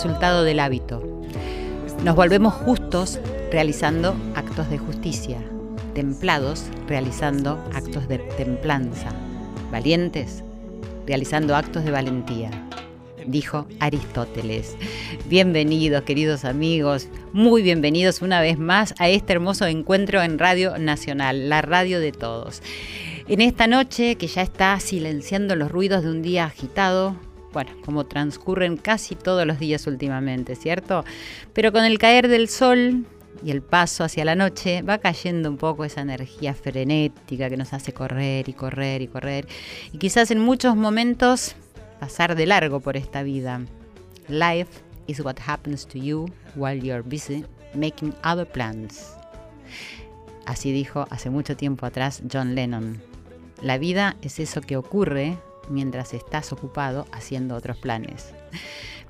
resultado del hábito. Nos volvemos justos realizando actos de justicia, templados realizando actos de templanza, valientes realizando actos de valentía, dijo Aristóteles. Bienvenidos, queridos amigos, muy bienvenidos una vez más a este hermoso encuentro en Radio Nacional, la radio de todos. En esta noche que ya está silenciando los ruidos de un día agitado, bueno, como transcurren casi todos los días últimamente, ¿cierto? Pero con el caer del sol y el paso hacia la noche va cayendo un poco esa energía frenética que nos hace correr y correr y correr y quizás en muchos momentos pasar de largo por esta vida. Life is what happens to you while you're busy making other plans. Así dijo hace mucho tiempo atrás John Lennon. La vida es eso que ocurre mientras estás ocupado haciendo otros planes.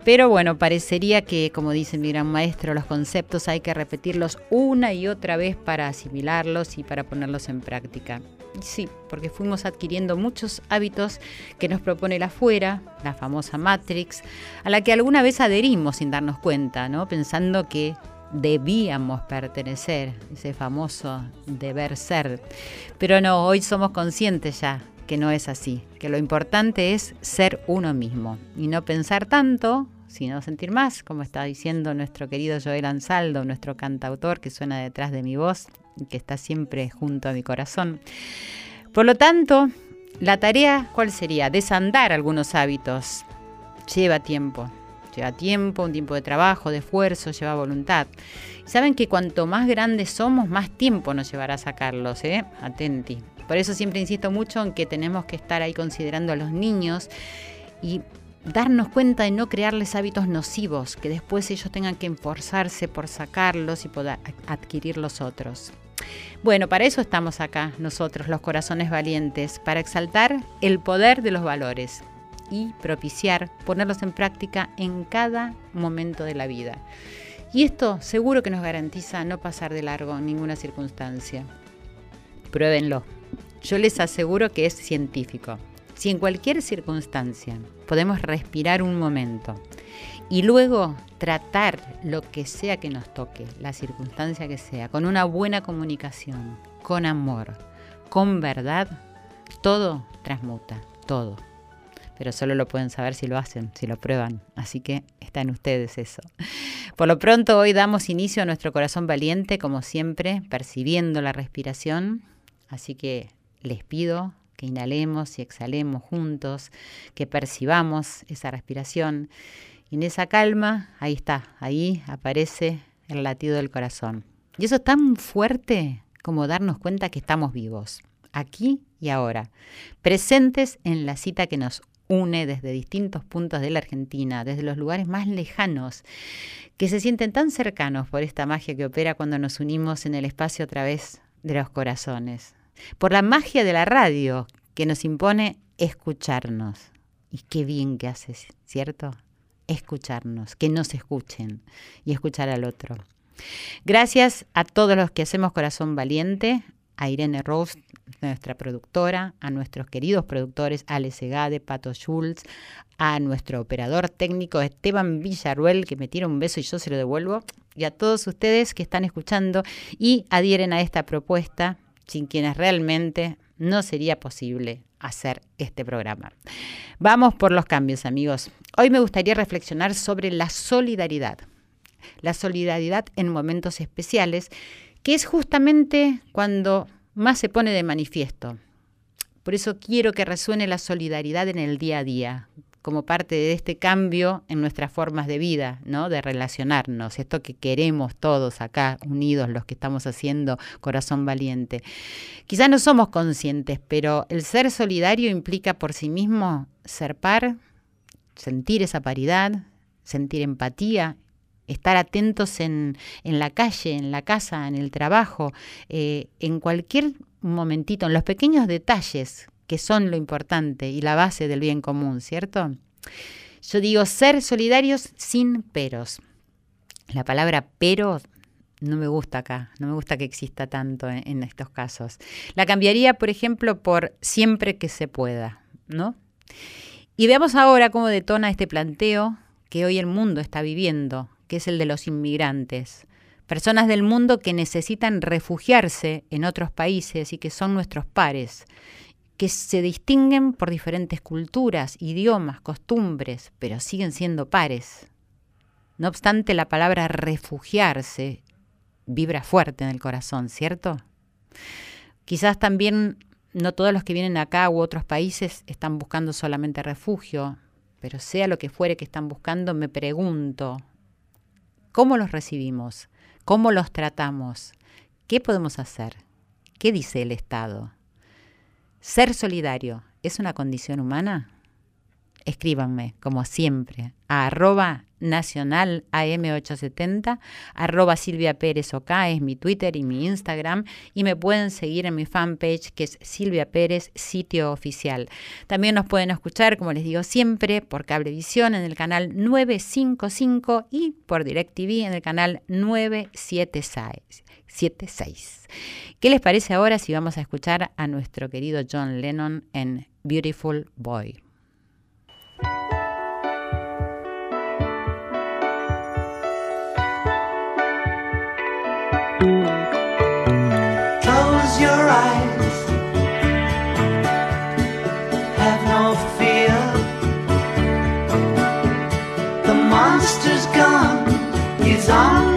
Pero bueno, parecería que, como dice mi gran maestro, los conceptos hay que repetirlos una y otra vez para asimilarlos y para ponerlos en práctica. Sí, porque fuimos adquiriendo muchos hábitos que nos propone la afuera, la famosa Matrix, a la que alguna vez adherimos sin darnos cuenta, ¿no? Pensando que debíamos pertenecer, ese famoso deber ser. Pero no, hoy somos conscientes ya que no es así, que lo importante es ser uno mismo y no pensar tanto, sino sentir más, como está diciendo nuestro querido Joel Ansaldo, nuestro cantautor que suena detrás de mi voz y que está siempre junto a mi corazón. Por lo tanto, la tarea, ¿cuál sería? Desandar algunos hábitos. Lleva tiempo, lleva tiempo, un tiempo de trabajo, de esfuerzo, lleva voluntad. Saben que cuanto más grandes somos, más tiempo nos llevará a sacarlos, ¿eh? Atenti. Por eso siempre insisto mucho en que tenemos que estar ahí considerando a los niños y darnos cuenta de no crearles hábitos nocivos, que después ellos tengan que esforzarse por sacarlos y poder adquirir los otros. Bueno, para eso estamos acá nosotros, los corazones valientes, para exaltar el poder de los valores y propiciar ponerlos en práctica en cada momento de la vida. Y esto seguro que nos garantiza no pasar de largo en ninguna circunstancia. Pruébenlo. Yo les aseguro que es científico. Si en cualquier circunstancia podemos respirar un momento y luego tratar lo que sea que nos toque, la circunstancia que sea, con una buena comunicación, con amor, con verdad, todo transmuta, todo. Pero solo lo pueden saber si lo hacen, si lo prueban. Así que está en ustedes eso. Por lo pronto hoy damos inicio a nuestro corazón valiente, como siempre, percibiendo la respiración. Así que les pido que inhalemos y exhalemos juntos, que percibamos esa respiración. Y en esa calma, ahí está, ahí aparece el latido del corazón. Y eso es tan fuerte como darnos cuenta que estamos vivos, aquí y ahora, presentes en la cita que nos une desde distintos puntos de la Argentina, desde los lugares más lejanos, que se sienten tan cercanos por esta magia que opera cuando nos unimos en el espacio a través de los corazones por la magia de la radio que nos impone escucharnos. Y qué bien que haces, ¿cierto? Escucharnos, que nos escuchen y escuchar al otro. Gracias a todos los que hacemos Corazón Valiente, a Irene Rose, nuestra productora, a nuestros queridos productores Ale Segade, Pato Schultz, a nuestro operador técnico Esteban Villarruel, que me tira un beso y yo se lo devuelvo, y a todos ustedes que están escuchando y adhieren a esta propuesta sin quienes realmente no sería posible hacer este programa. Vamos por los cambios, amigos. Hoy me gustaría reflexionar sobre la solidaridad. La solidaridad en momentos especiales, que es justamente cuando más se pone de manifiesto. Por eso quiero que resuene la solidaridad en el día a día, como parte de este cambio en nuestras formas de vida, ¿no? De relacionarnos, esto que queremos todos acá unidos, los que estamos haciendo Corazón Valiente. Quizás no somos conscientes, pero el ser solidario implica por sí mismo ser par, sentir esa paridad, sentir empatía, estar atentos en, la calle, en la casa, en el trabajo, eh, en cualquier momentito, en los pequeños detalles que son lo importante y la base del bien común, ¿cierto? Yo digo ser solidarios sin peros. La palabra pero no me gusta acá, no me gusta que exista tanto en, en, estos casos. La cambiaría, por ejemplo, por siempre que se pueda, ¿no? Y veamos ahora cómo detona este planteo que hoy el mundo está viviendo, que es el de los inmigrantes. Personas del mundo que necesitan refugiarse en otros países y que son nuestros pares que se distinguen por diferentes culturas, idiomas, costumbres, pero siguen siendo pares. No obstante, la palabra refugiarse vibra fuerte en el corazón, ¿cierto? Quizás también no todos los que vienen acá u otros países están buscando solamente refugio, pero sea lo que fuere que están buscando, me pregunto, ¿cómo los recibimos? ¿Cómo los tratamos? ¿Qué podemos hacer? ¿Qué dice el Estado? ¿Ser solidario es una condición humana? Escríbanme, como siempre, a arroba nacional AM870, arroba Silvia Pérez OK, es mi Twitter y mi Instagram, y me pueden seguir en mi fanpage que es Silvia Pérez, sitio oficial. También nos pueden escuchar, como les digo siempre, por Cablevisión en el canal 955 y por DirecTV en el canal 976. 76. ¿Qué les parece ahora si vamos a escuchar a nuestro querido John Lennon en Beautiful Boy? song.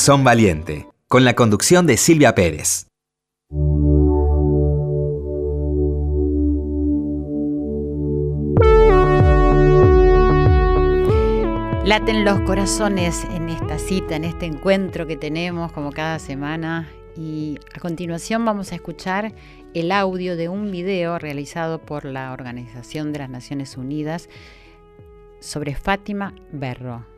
Corazón Valiente, con la conducción de Silvia Pérez. Laten los corazones en esta cita, en este encuentro que tenemos como cada semana. Y a continuación vamos a escuchar el audio de un video realizado por la Organización de las Naciones Unidas sobre Fátima Berro.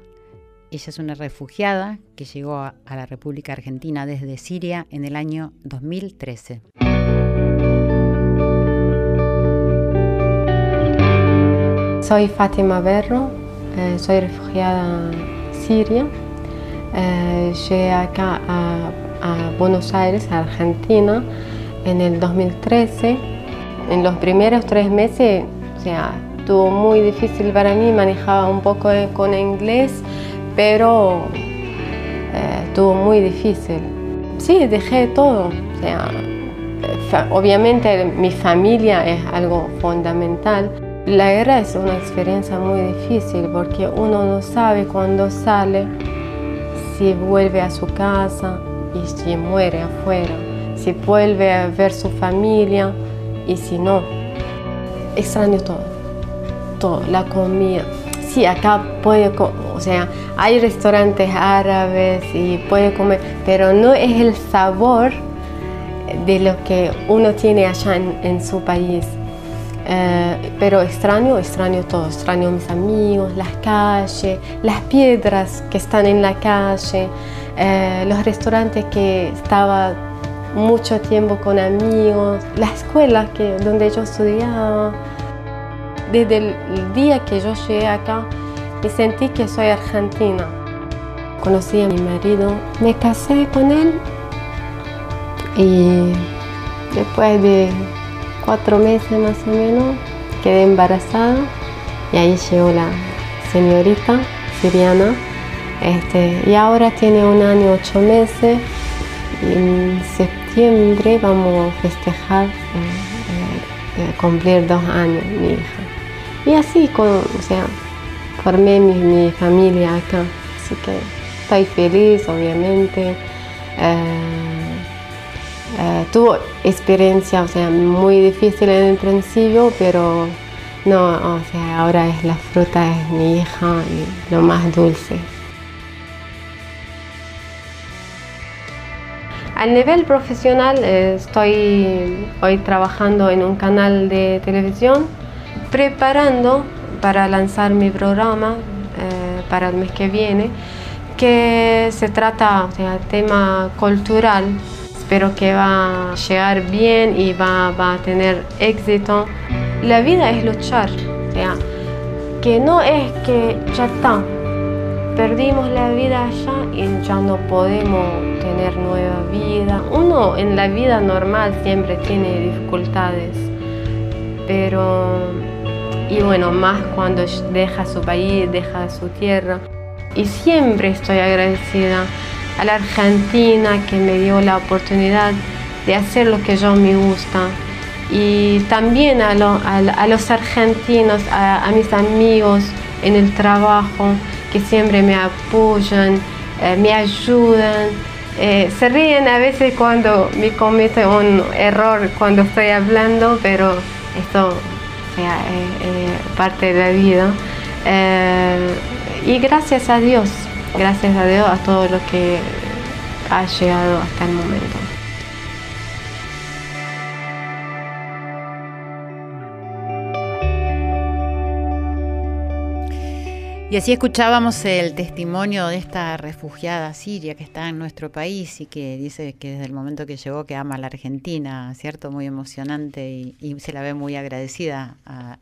Ella es una refugiada que llegó a, la República Argentina desde Siria en el año 2013. Soy Fátima Berro, eh, soy refugiada siria. Eh, llegué acá a, Buenos Aires, Argentina, en el 2013. En los primeros tres meses, o sea, estuvo muy difícil para mí, manejaba un poco con inglés pero eh, estuvo muy difícil. Sí, dejé todo. obviamente mi familia es algo fundamental. La guerra es una experiencia muy difícil porque uno no sabe cuándo sale, si vuelve a su casa y si muere afuera, si vuelve a ver su familia y si no. Extraño todo, todo, la comida. Sí, acá puede, sea, hay restaurantes árabes y puede comer, pero no es el sabor de lo que uno tiene allá en, su país. Eh, pero extraño, extraño todo, extraño mis amigos, las calles, las piedras que están en la calle, eh, los restaurantes que estaba mucho tiempo con amigos, la escuela que, donde yo estudiaba. Desde el día que yo llegué acá, y sentí que soy argentina. Conocí a mi marido, me casé con él y después de cuatro meses más o menos quedé embarazada y ahí llegó la señorita siriana este, y ahora tiene un año ocho meses y en septiembre vamos a festejar eh, eh, cumplir dos años mi hija y así con, o sea, formé mi, familia acá. Así que estoy feliz, obviamente. Eh, tuvo experiencia, o sea, muy difícil en el principio, pero no, o sea, ahora es la fruta, es mi hija y lo más dulce. A nivel profesional eh, estoy hoy trabajando en un canal de televisión, preparando para lanzar mi programa eh, para el mes que viene, que se trata de tema cultural. Espero que va a llegar bien y va, va a tener éxito. La vida es luchar, o sea, que no es que ya está, perdimos la vida allá y ya no podemos tener nueva vida. Uno en la vida normal siempre tiene dificultades, pero y bueno, más cuando deja su país, deja su tierra. Y siempre estoy agradecida a la Argentina que me dio la oportunidad de hacer lo que yo me gusta. Y también a, los argentinos, a, mis amigos en el trabajo que siempre me apoyan, eh, me ayudan. Eh, se ríen a veces cuando me comete un error cuando estoy hablando, pero esto sea, parte de la vida. Eh, y gracias a Dios, gracias a Dios a todo lo que ha llegado hasta el momento. Y así escuchábamos el testimonio de esta refugiada siria que está en nuestro país y que dice que desde el momento que llegó que ama a la Argentina, ¿cierto? Muy emocionante y, se la ve muy agradecida a,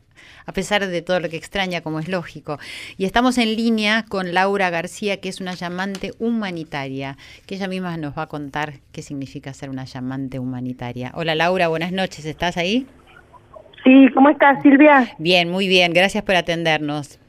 pesar de todo lo que extraña, como es lógico. Y estamos en línea con Laura García, que es una llamante humanitaria, que ella misma nos va a contar qué significa ser una llamante humanitaria. Hola Laura, buenas noches, ¿estás ahí? Sí, ¿cómo estás Silvia? Bien, muy bien, gracias por atendernos.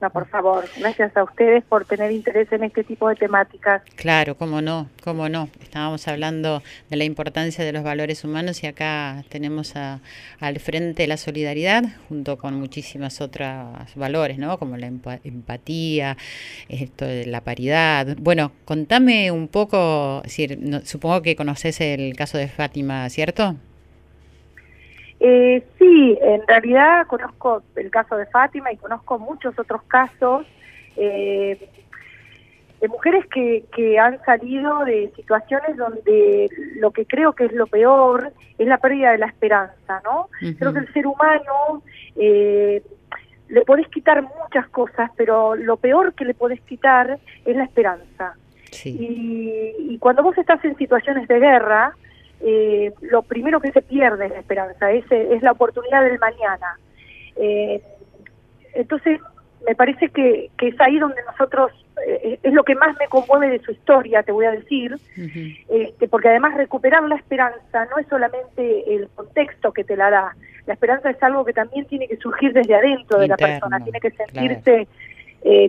No, por favor, gracias a ustedes por tener interés en este tipo de temáticas. Claro, cómo no, cómo no. Estábamos hablando de la importancia de los valores humanos y acá tenemos a, al frente la solidaridad junto con muchísimas otras valores, ¿no? Como la empatía, esto de la paridad. Bueno, contame un poco, decir, supongo que conoces el caso de Fátima, ¿cierto? Eh, sí, en realidad conozco el caso de Fátima y conozco muchos otros casos eh, de mujeres que, que han salido de situaciones donde lo que creo que es lo peor es la pérdida de la esperanza, ¿no? Creo que el ser humano eh, le podés quitar muchas cosas, pero lo peor que le podés quitar es la esperanza. Y, y cuando vos estás en situaciones de guerra, eh, lo primero que se pierde es la esperanza, es, es la oportunidad del mañana. Eh, entonces, me parece que, que, es ahí donde nosotros, eh, es lo que más me conmueve de su historia, te voy a decir, este, porque además recuperar la esperanza no es solamente el contexto que te la da, la esperanza es algo que también tiene que surgir desde adentro de la persona, tiene que sentirse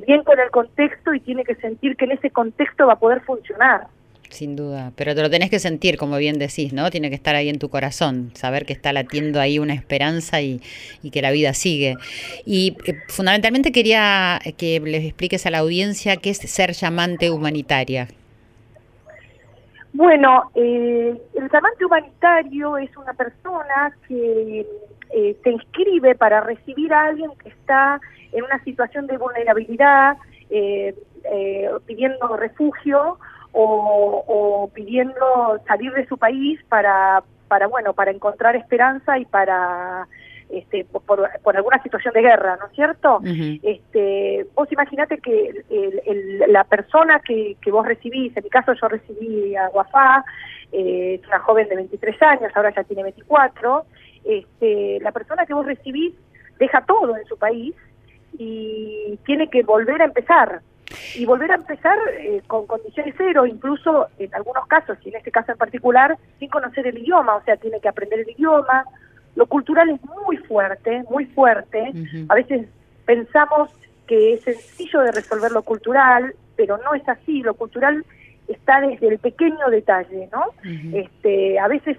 bien con el contexto y tiene que sentir que en ese contexto va a poder funcionar. Sin duda, pero te lo tenés que sentir, como bien decís, ¿no? Tiene que estar ahí en tu corazón, saber que está latiendo ahí una esperanza y, que la vida sigue. Y eh, fundamentalmente quería que les expliques a la audiencia qué es ser llamante humanitaria. Bueno, eh, el llamante humanitario es una persona que eh, se inscribe para recibir a alguien que está en una situación de vulnerabilidad, pidiendo refugio o, pidiendo salir de su país para, para bueno, para encontrar esperanza y para este, por, alguna situación de guerra, ¿no es cierto? este, vos imaginate que la persona que, que, vos recibís, en mi caso yo recibí a Guafá, eh, es una joven de 23 años, ahora ya tiene 24, este, la persona que vos recibís deja todo en su país y tiene que volver a empezar, y volver a empezar eh, con condiciones cero, incluso en algunos casos, y en este caso en particular, sin conocer el idioma, o sea, tiene que aprender el idioma. Lo cultural es muy fuerte, muy fuerte. A veces pensamos que es sencillo de resolver lo cultural, pero no es así. Lo cultural está desde el pequeño detalle, ¿no? Este, a veces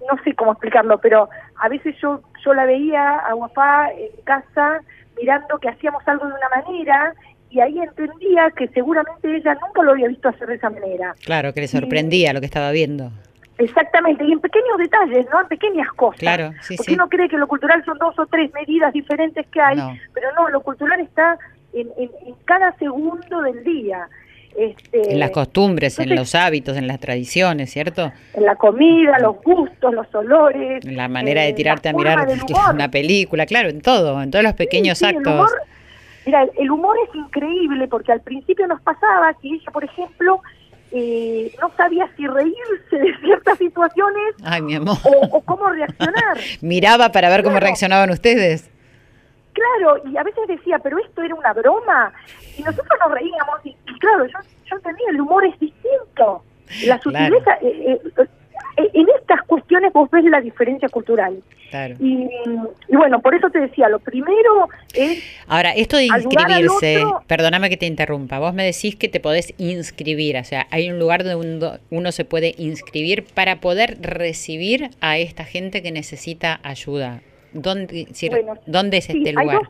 no sé cómo explicarlo, pero a veces yo yo la veía a Guapá en casa mirando que hacíamos algo de una manera y ahí entendía que seguramente ella nunca lo había visto hacer de esa manera. Claro, que le sorprendía lo que estaba viendo. Exactamente, y en pequeños detalles, ¿no? En pequeñas cosas. Claro, sí, Porque uno cree que lo cultural son dos o tres medidas diferentes que hay, pero no, lo cultural está en, en, cada segundo del día. Este, en las costumbres, en los hábitos, en las tradiciones, ¿cierto? En la comida, los gustos, los olores. En la manera de tirarte a mirar una película, claro, en todo, en todos los pequeños actos. Mira, el humor es increíble porque al principio nos pasaba que ella, por ejemplo, eh, no sabía si reírse de ciertas situaciones O, cómo reaccionar. Miraba para ver cómo reaccionaban ustedes. Claro, y a veces decía, pero esto era una broma. Y nosotros nos reíamos y, claro, yo, yo entendía, el humor es distinto. La sutileza, eh, eh, eh, en estas cuestiones vos ves la diferencia cultural. Y, bueno, por eso te decía, lo primero es... Ahora, esto de inscribirse, perdóname que te interrumpa, vos me decís que te podés inscribir, o sea, hay un lugar donde uno, se puede inscribir para poder recibir a esta gente que necesita ayuda. ¿Dónde, ¿dónde es este lugar?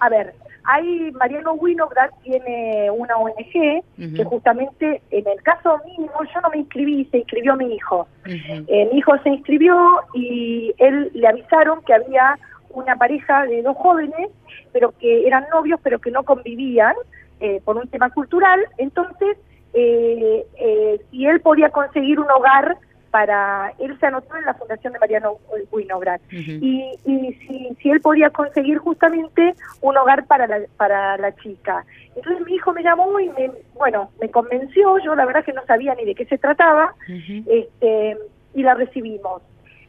a ver, hay Mariano Winograd tiene una ONG que justamente en el caso mínimo yo no me inscribí, se inscribió mi hijo. Eh, mi hijo se inscribió y él le avisaron que había una pareja de dos jóvenes, pero que eran novios, pero que no convivían eh, por un tema cultural. Entonces, eh, si él podía conseguir un hogar para, él se anotó en la fundación de Mariano Winograd, y, y si, él podía conseguir justamente un hogar para la, para la chica. Entonces mi hijo me llamó y me, bueno, me convenció, yo la verdad que no sabía ni de qué se trataba, este, y la recibimos.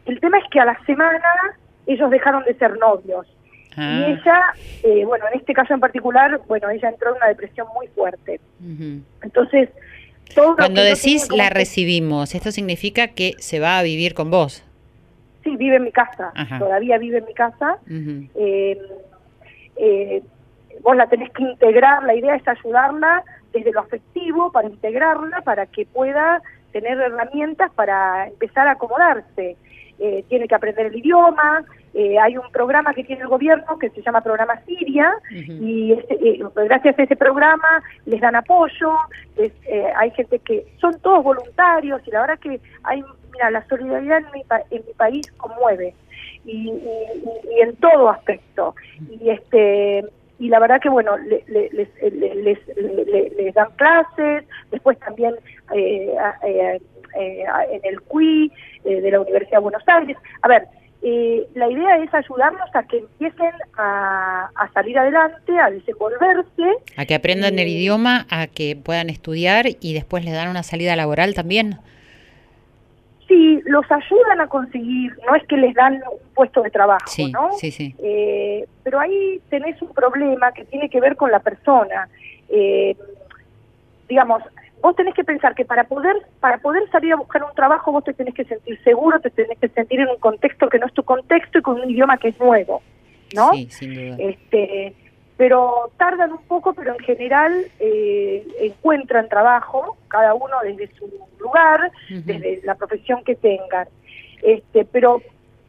El tema es que a la semana ellos dejaron de ser novios. Y ah. ella, eh, bueno, en este caso en particular, bueno, ella entró en una depresión muy fuerte. Entonces, cuando decís la recibimos, ¿esto significa que se va a vivir con vos? Sí, vive en mi casa, todavía vive en mi casa. Eh, eh, vos la tenés que integrar, la idea es ayudarla desde lo afectivo para integrarla, para que pueda tener herramientas para empezar a acomodarse. Eh, tiene que aprender el idioma, eh, hay un programa que tiene el gobierno que se llama Programa Siria y este, gracias a ese programa les dan apoyo, hay gente que son todos voluntarios y la verdad que hay, mira, la solidaridad en mi, en mi país conmueve y, en todo aspecto. Y este y la verdad que bueno les, les, dan clases después también eh, eh, eh, en el CUI de la Universidad de Buenos Aires. A ver la idea es ayudarlos a que empiecen a, a, salir adelante, a desenvolverse. A que aprendan el idioma, a que puedan estudiar y después les dan una salida laboral también. Sí, los ayudan a conseguir, no es que les dan un puesto de trabajo, ¿no? Sí, sí. Eh, pero ahí tenés un problema que tiene que ver con la persona. Eh, digamos, vos tenés que pensar que para poder para poder salir a buscar un trabajo vos te tenés que sentir seguro, te tenés que sentir en un contexto que no es tu contexto y con un idioma que es nuevo, ¿no? Sí, sin duda. Este, pero tardan un poco, pero en general eh, encuentran trabajo, cada uno desde su lugar, desde la profesión que tengan. Este, pero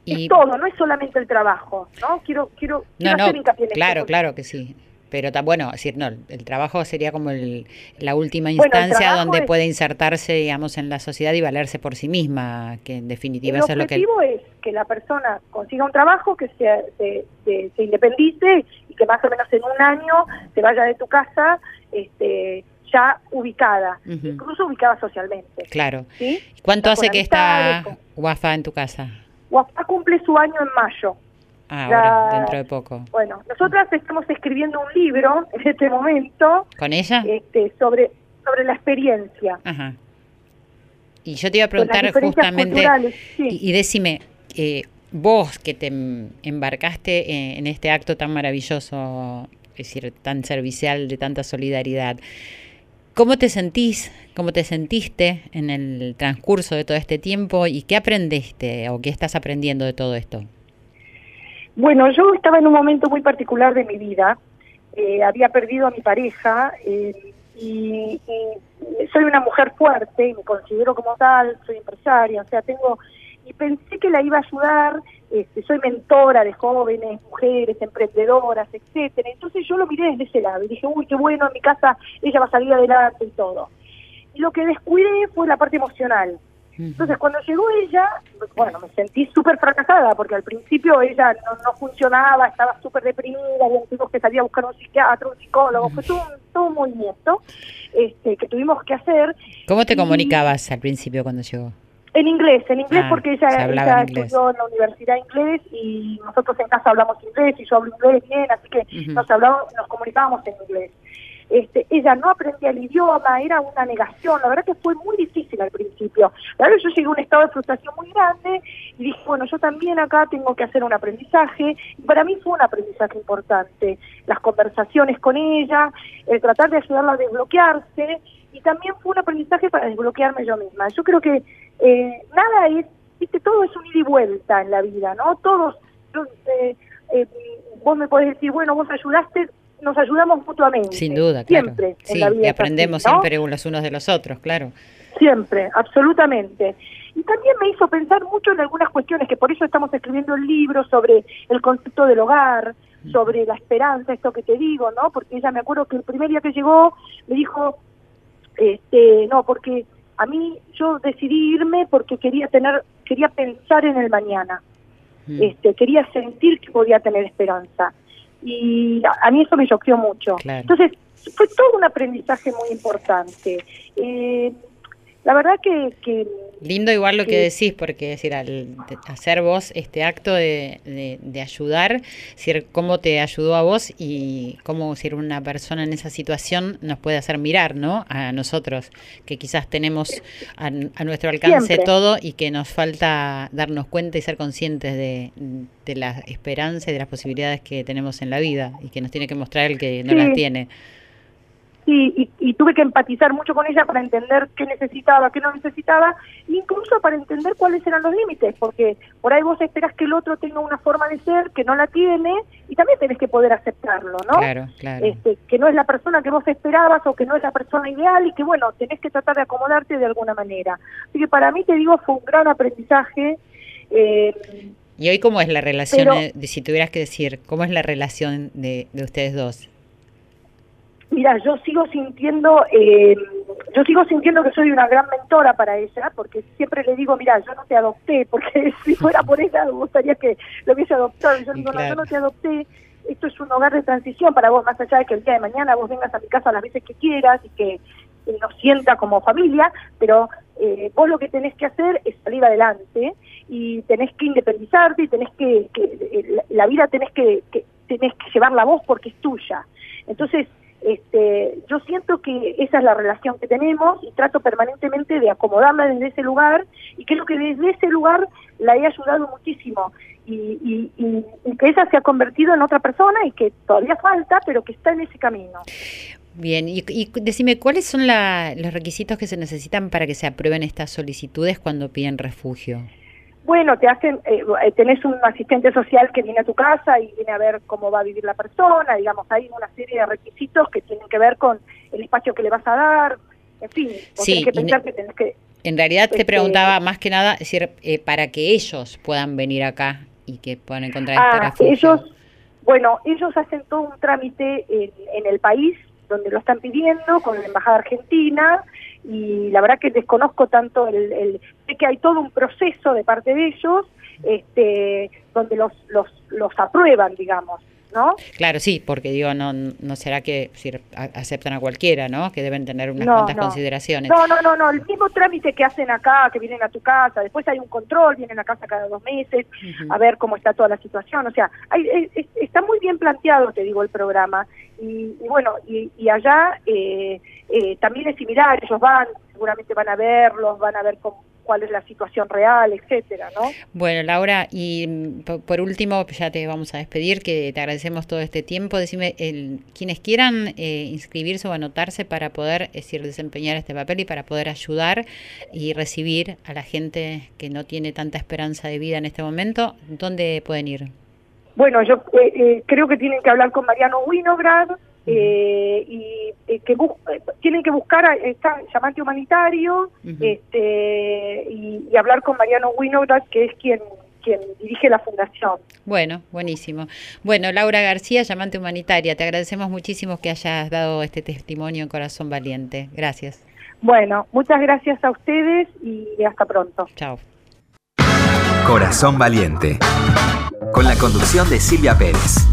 es todo, no es solamente el trabajo, ¿no? Quiero, quiero, hacer hincapié en Claro, claro que sí. Pero bueno, decir, no, el trabajo sería como el, la última instancia donde puede insertarse, digamos, en la sociedad y valerse por sí misma, que en definitiva eso es lo que... El objetivo es que la persona consiga un trabajo, que se, se, se, independice y que más o menos en un año se vaya de tu casa este, ya ubicada, incluso ubicada socialmente. Claro. ¿sí? ¿Cuánto hace que está Wafa en tu casa? Wafa cumple su año en mayo. Ah, dentro de poco. Bueno, nosotras estamos escribiendo un libro en este momento. ¿Con ella? Este, sobre, sobre la experiencia. Ajá. Y yo te iba a preguntar justamente, y, decime, eh, vos que te embarcaste en, este acto tan maravilloso, es decir, tan servicial, de tanta solidaridad, ¿cómo te sentís, cómo te sentiste en el transcurso de todo este tiempo y qué aprendiste o qué estás aprendiendo de todo esto? Bueno, yo estaba en un momento muy particular de mi vida. Eh, había perdido a mi pareja eh, y, soy una mujer fuerte y me considero como tal, soy empresaria, o sea, tengo... Y pensé que la iba a ayudar, este, soy mentora de jóvenes, mujeres, emprendedoras, etcétera. Entonces yo lo miré desde ese lado y dije, uy, qué bueno, en mi casa ella va a salir adelante y todo. Y lo que descuidé fue la parte emocional. Entonces, cuando llegó ella, bueno, me sentí súper fracasada, porque al principio ella no, funcionaba, estaba súper deprimida, tuvimos que salir a buscar un psiquiatra, un psicólogo, fue todo, todo un movimiento este, que tuvimos que hacer. ¿Cómo te comunicabas al principio cuando llegó? En inglés, en inglés ah, porque ella, ella estudió en la universidad inglés y nosotros en casa hablamos inglés y yo hablo inglés bien, así que nos hablábamos, nos comunicábamos en inglés. Este, ella no aprendía el idioma, era una negación, la verdad que fue muy difícil al principio. La verdad yo llegué a un estado de frustración muy grande y dije, bueno, yo también acá tengo que hacer un aprendizaje. Y para mí fue un aprendizaje importante, las conversaciones con ella, el tratar de ayudarla a desbloquearse y también fue un aprendizaje para desbloquearme yo misma. Yo creo que eh, nada es, viste, todo es un ida y vuelta en la vida, ¿no? Todos, eh, eh, vos me podés decir, bueno, vos ayudaste, nos ayudamos mutuamente. Sin duda, claro. Siempre. Sí, y aprendemos siempre los unos de los otros, claro. Siempre, absolutamente. Y también me hizo pensar mucho en algunas cuestiones, que por eso estamos escribiendo el libro sobre el concepto del hogar, sobre la esperanza, esto que te digo, ¿no? Porque ella me acuerdo que el primer día que llegó me dijo, este, no, porque a mí yo decidí irme porque quería tener, quería pensar en el mañana, mm. este, quería sentir que podía tener esperanza y a, mí eso me choqueó mucho. Entonces, fue todo un aprendizaje muy importante. Eh, la verdad que, que Lindo igual lo que, decís, porque decir, al hacer vos este acto de, de, ayudar, decir, cómo te ayudó a vos y cómo ser una persona en esa situación nos puede hacer mirar, ¿no? A nosotros, que quizás tenemos a, nuestro alcance todo y que nos falta darnos cuenta y ser conscientes de, de, la esperanza y de las posibilidades que tenemos en la vida y que nos tiene que mostrar el que no las tiene. Sí, y, tuve que empatizar mucho con ella para entender qué necesitaba, qué no necesitaba, incluso para entender cuáles eran los límites, porque por ahí vos esperas que el otro tenga una forma de ser que no la tiene y también tenés que poder aceptarlo, ¿no? Claro, claro. Este, que no es la persona que vos esperabas o que no es la persona ideal y que, bueno, tenés que tratar de acomodarte de alguna manera. Así que para mí, te digo, fue un gran aprendizaje. Eh, ¿Y hoy cómo es la relación, de, si tuvieras que decir, cómo es la relación de, de ustedes dos? Mira, yo sigo sintiendo, eh, yo sigo sintiendo que soy una gran mentora para ella, porque siempre le digo, mira, yo no te adopté, porque si fuera por ella me gustaría que lo hubiese adoptado. Yo digo, no, yo no te adopté, esto es un hogar de transición para vos, más allá de que el día de mañana vos vengas a mi casa las veces que quieras y que nos sienta como familia, pero eh, vos lo que tenés que hacer es salir adelante y tenés que independizarte y tenés que, que eh, la vida tenés que, que tenés que llevarla vos porque es tuya. Entonces, este, yo siento que esa es la relación que tenemos y trato permanentemente de acomodarla desde ese lugar y creo que desde ese lugar la he ayudado muchísimo y, que ella se ha convertido en otra persona y que todavía falta, pero que está en ese camino. Bien, y, y decime, ¿cuáles son los requisitos que se necesitan para que se aprueben estas solicitudes cuando piden refugio? Bueno, te hacen, eh, eh, tenés un asistente social que viene a tu casa y viene a ver cómo va a vivir la persona, digamos, hay una serie de requisitos que tienen que ver con el espacio que le vas a dar, en fin, sí, que pensar que tenés que... En realidad te este, preguntaba más que nada, decir, eh, para que ellos puedan venir acá y que puedan encontrar este ah. Ellos, bueno, ellos hacen todo un trámite en, en el país donde lo están pidiendo con la embajada argentina y la verdad que desconozco tanto el, el sé que hay todo un proceso de parte de ellos este donde los los los aprueban digamos ¿no? Claro, sí, porque digo, no, no será que si aceptan a cualquiera, ¿no? Que deben tener unas cuantas consideraciones. No, no, no, no, el mismo trámite que hacen acá, que vienen a tu casa, después hay un control, vienen a casa cada dos meses a ver cómo está toda la situación, o sea, hay, está muy bien planteado, te digo, el programa, y, bueno, y, y allá eh, eh, también es similar, ellos van, seguramente van a verlos, van a ver cómo cuál es la situación real, etcétera, ¿no? Bueno, Laura, y mm, por último, ya te vamos a despedir, que te agradecemos todo este tiempo. Decime, el, quienes quieran eh, inscribirse o anotarse para poder, es decir, desempeñar este papel y para poder ayudar y recibir a la gente que no tiene tanta esperanza de vida en este momento, ¿dónde pueden ir? Bueno, yo eh, eh, creo que tienen que hablar con Mariano Winograd, eh, y eh, que tienen que buscar a, está llamante humanitario este y, hablar con Mariano Winograd que es quien quien dirige la fundación. Bueno, buenísimo. Bueno, Laura García, llamante humanitaria, te agradecemos muchísimo que hayas dado este testimonio en Corazón Valiente. Gracias. Bueno, muchas gracias a ustedes y hasta pronto. Chao. Corazón Valiente, con la conducción de Silvia Pérez.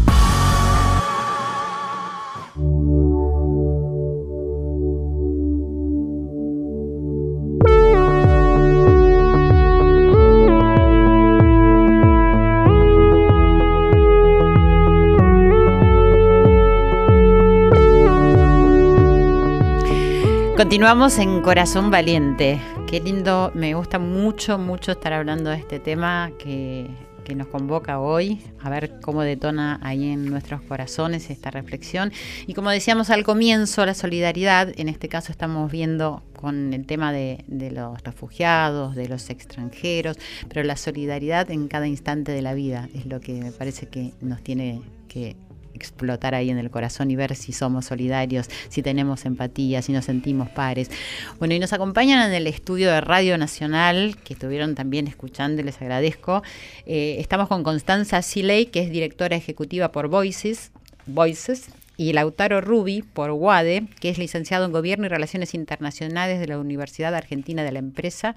Continuamos en Corazón Valiente. Qué lindo, me gusta mucho, mucho estar hablando de este tema que, nos convoca hoy, a ver cómo detona ahí en nuestros corazones esta reflexión. Y como decíamos al comienzo, la solidaridad, en este caso estamos viendo con el tema de, de los refugiados, de los extranjeros, pero la solidaridad en cada instante de la vida es lo que me parece que nos tiene que explotar ahí en el corazón y ver si somos solidarios, si tenemos empatía, si nos sentimos pares. Bueno, y nos acompañan en el estudio de Radio Nacional, que estuvieron también escuchando, les agradezco. Eh, estamos con Constanza Siley, que es directora ejecutiva por Voices, Voices, y Lautaro Rubi por WADE, que es licenciado en Gobierno y Relaciones Internacionales de la Universidad Argentina de la Empresa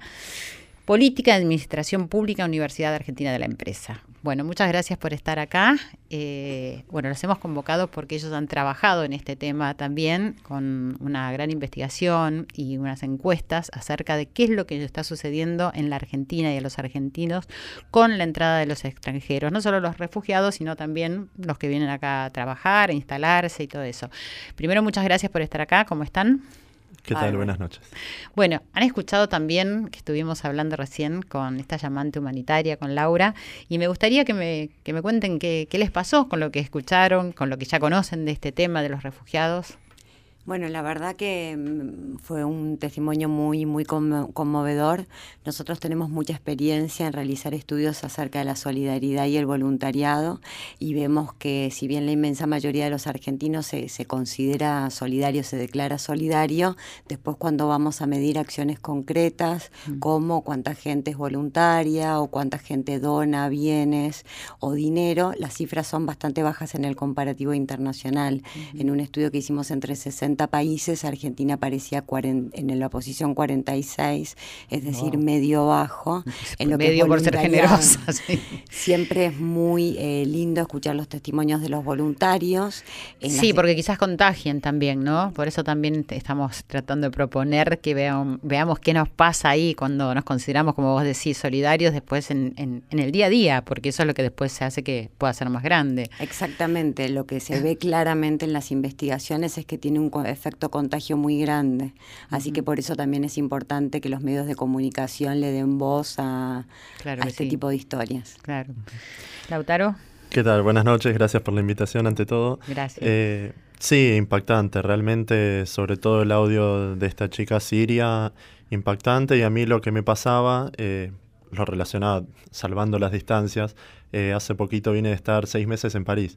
Política Administración Pública, Universidad Argentina de la Empresa. Bueno, muchas gracias por estar acá. Eh, bueno, los hemos convocado porque ellos han trabajado en este tema también con una gran investigación y unas encuestas acerca de qué es lo que está sucediendo en la Argentina y a los argentinos con la entrada de los extranjeros, no solo los refugiados, sino también los que vienen acá a trabajar, a instalarse y todo eso. Primero, muchas gracias por estar acá. ¿Cómo están? ¿Qué tal? Buenas noches. Bueno, han escuchado también que estuvimos hablando recién con esta llamante humanitaria, con Laura, y me gustaría que me, que me cuenten qué, qué les pasó con lo que escucharon, con lo que ya conocen de este tema de los refugiados. Bueno, la verdad que mm, fue un testimonio muy, muy conmovedor. Nosotros tenemos mucha experiencia en realizar estudios acerca de la solidaridad y el voluntariado y vemos que si bien la inmensa mayoría de los argentinos se, se considera solidario, se declara solidario, después cuando vamos a medir acciones concretas, como cuánta gente es voluntaria o cuánta gente dona bienes o dinero, las cifras son bastante bajas en el comparativo internacional. En un estudio que hicimos entre 60 países, Argentina aparecía en la posición 46, es decir, medio bajo. En lo medio por ser generosa. Siempre es muy eh, lindo escuchar los testimonios de los voluntarios. sí, porque quizás contagien también, ¿no? Por eso también estamos tratando de proponer que veamos qué nos pasa ahí cuando nos consideramos, como vos decís, solidarios después en, en el día a día, porque eso es lo que después se hace que pueda ser más grande. Exactamente, lo que se ve claramente en las investigaciones es que tiene un efecto contagio muy grande. Así que por eso también es importante que los medios de comunicación le den voz a, este tipo de historias. Claro. Lautaro. ¿Qué tal? Buenas noches, gracias por la invitación ante todo. Gracias. Eh, sí, impactante, realmente, sobre todo el audio de esta chica siria, impactante y a mí lo que me pasaba, eh, lo relacionaba, salvando las distancias, eh, hace poquito vine de estar seis meses en París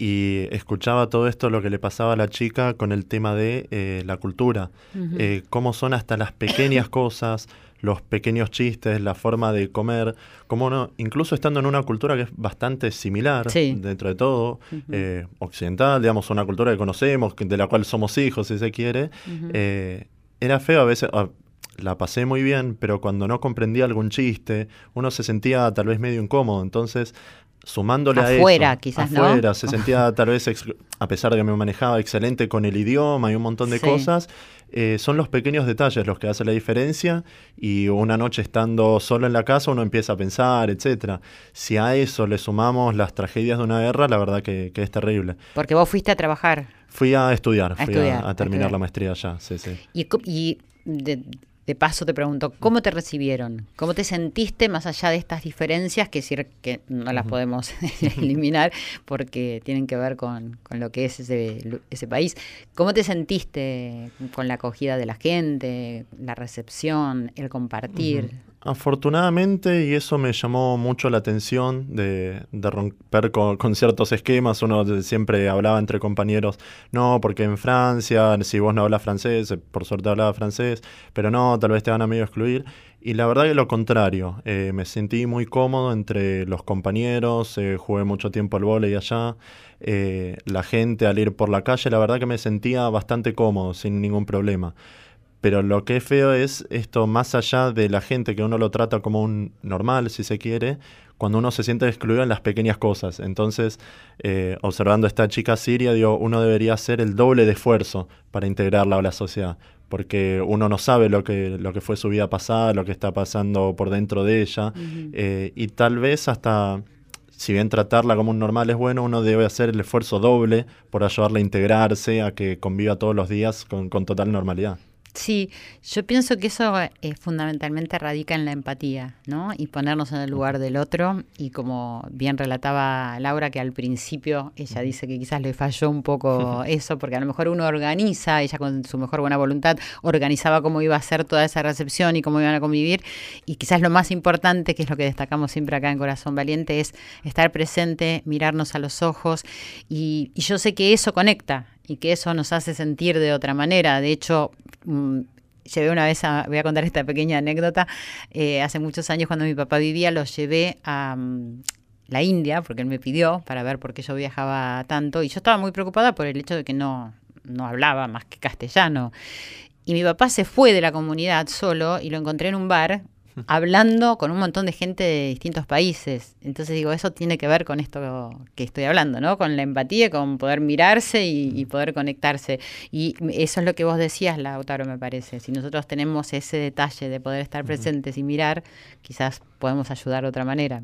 y escuchaba todo esto, lo que le pasaba a la chica con el tema de eh, la cultura, eh, cómo son hasta las pequeñas cosas, los pequeños chistes, la forma de comer, como no, incluso estando en una cultura que es bastante similar dentro de todo, eh, occidental, digamos, una cultura que conocemos, de la cual somos hijos, si se quiere, era feo a veces, la pasé muy bien, pero cuando no comprendía algún chiste, uno se sentía tal vez medio incómodo. Entonces, sumándole a eso, quizás, afuera, se sentía tal vez, a pesar de que me manejaba excelente con el idioma y un montón de cosas, eh, son los pequeños detalles los que hacen la diferencia y una noche estando solo en la casa uno empieza a pensar, etcétera. Si a eso le sumamos las tragedias de una guerra, la verdad que, es terrible. Porque vos fuiste a trabajar. Fui a estudiar, fui a, terminar la maestría allá, sí, sí. Y, y de paso te pregunto, ¿cómo te recibieron? ¿Cómo te sentiste más allá de estas diferencias que decir que no las podemos eliminar porque tienen que ver con, lo que es ese, ese, país? ¿Cómo te sentiste con la acogida de la gente, la recepción, el compartir? Afortunadamente, y eso me llamó mucho la atención de, romper con, ciertos esquemas, uno siempre hablaba entre compañeros, no, porque en Francia, si vos no hablas francés, eh, por suerte hablaba francés, pero no, tal vez te van a medio excluir. Y la verdad que lo contrario, eh, me sentí muy cómodo entre los compañeros, eh, jugué mucho tiempo al vóley allá, la gente al ir por la calle, la verdad que me sentía bastante cómodo, sin ningún problema. Pero lo que es feo es esto, más allá de la gente que uno lo trata como un normal, si se quiere, cuando uno se siente excluido en las pequeñas cosas. Entonces, eh, observando a esta chica siria, digo, uno debería hacer el doble de esfuerzo para integrarla a la sociedad, porque uno no sabe lo que, lo que fue su vida pasada, lo que está pasando por dentro de ella, eh, y tal vez hasta si bien tratarla como un normal es bueno, uno debe hacer el esfuerzo doble por ayudarla a integrarse, a que conviva todos los días con total normalidad. Sí, yo pienso que eso eh, fundamentalmente radica en la empatía, ¿no? Y ponernos en el lugar del otro. Y como bien relataba Laura, que al principio ella dice que quizás le falló un poco eso, porque a lo mejor uno organiza, ella con su mejor buena voluntad, organizaba cómo iba a ser toda esa recepción y cómo iban a convivir. Y quizás lo más importante, que es lo que destacamos siempre acá en Corazón Valiente, es estar presente, mirarnos a los ojos. y yo sé que eso conecta y que eso nos hace sentir de otra manera. De hecho, mm, llevé una vez, a, voy a contar esta pequeña anécdota, eh, hace muchos años cuando mi papá vivía, lo llevé a mm, la India, porque él me pidió para ver por qué yo viajaba tanto, y yo estaba muy preocupada por el hecho de que no, no hablaba más que castellano. Y mi papá se fue de la comunidad solo y lo encontré en un bar hablando con un montón de gente de distintos países. Entonces digo, eso tiene que ver con esto que estoy hablando, ¿no? Con la empatía, con poder mirarse y, poder conectarse. Y eso es lo que vos decías, Lautaro, me parece. Si nosotros tenemos ese detalle de poder estar presentes y mirar, quizás podemos ayudar de otra manera.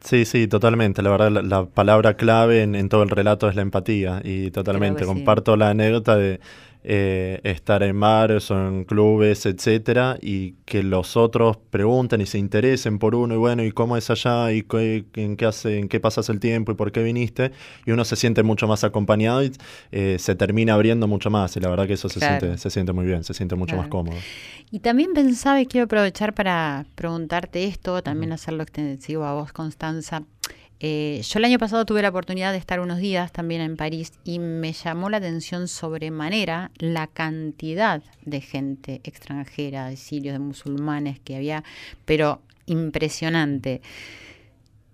Sí, sí, totalmente. La verdad, la, palabra clave en, todo el relato es la empatía y totalmente. Comparto la anécdota de eh, estar en bares o en clubes, etcétera, y que los otros pregunten y se interesen por uno, y bueno, ¿y cómo es allá? ¿Y qué, en, qué hace, en qué pasas el tiempo? ¿Y por qué viniste? Y uno se siente mucho más acompañado y eh, se termina abriendo mucho más, y la verdad que eso se, siente, se siente muy bien, se siente mucho más cómodo. Y también pensaba, y quiero aprovechar para preguntarte esto, también hacerlo extensivo a vos, Constanza. Eh, yo el año pasado tuve la oportunidad de estar unos días también en París y me llamó la atención sobremanera la cantidad de gente extranjera, de sirios, de musulmanes que había, pero impresionante.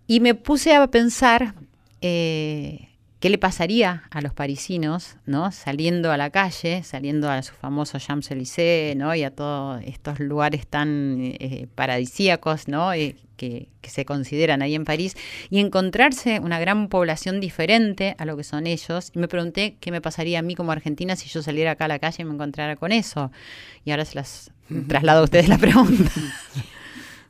Y me puse a pensar eh, qué le pasaría a los parisinos, ¿no? Saliendo a la calle, saliendo a su famoso Champs-Élysées, ¿no? Y a todos estos lugares tan eh, paradisíacos, ¿no? que, se consideran ahí en París y encontrarse una gran población diferente a lo que son ellos. Y me pregunté qué me pasaría a mí como argentina si yo saliera acá a la calle y me encontrara con eso. Y ahora se las traslado a ustedes la pregunta.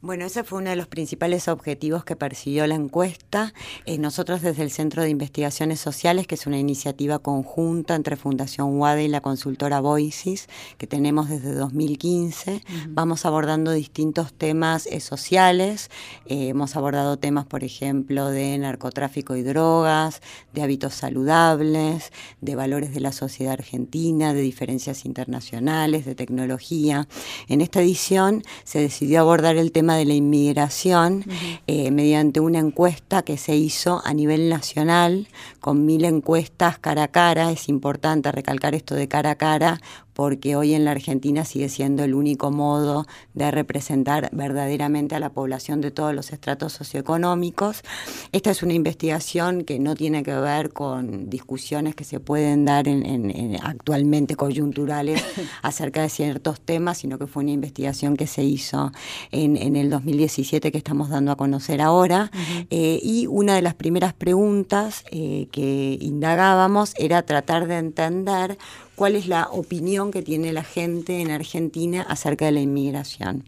Bueno, ese fue uno de los principales objetivos que persiguió la encuesta. Eh, nosotros desde el Centro de Investigaciones Sociales, que es una iniciativa conjunta entre Fundación UADE y la consultora Voices, que tenemos desde 2015, vamos abordando distintos temas eh, sociales. Eh, hemos abordado temas, por ejemplo, de narcotráfico y drogas, de hábitos saludables, de valores de la sociedad argentina, de diferencias internacionales, de tecnología. En esta edición se decidió abordar el tema de la inmigración eh, mediante una encuesta que se hizo a nivel nacional con mil encuestas cara a cara. Es importante recalcar esto de cara a cara porque hoy en la Argentina sigue siendo el único modo de representar verdaderamente a la población de todos los estratos socioeconómicos. Esta es una investigación que no tiene que ver con discusiones que se pueden dar en, actualmente coyunturales acerca de ciertos temas, sino que fue una investigación que se hizo en, el 2017 que estamos dando a conocer ahora. Eh, y una de las primeras preguntas eh, que indagábamos era tratar de entender cuál es la opinión que tiene la gente en Argentina acerca de la inmigración.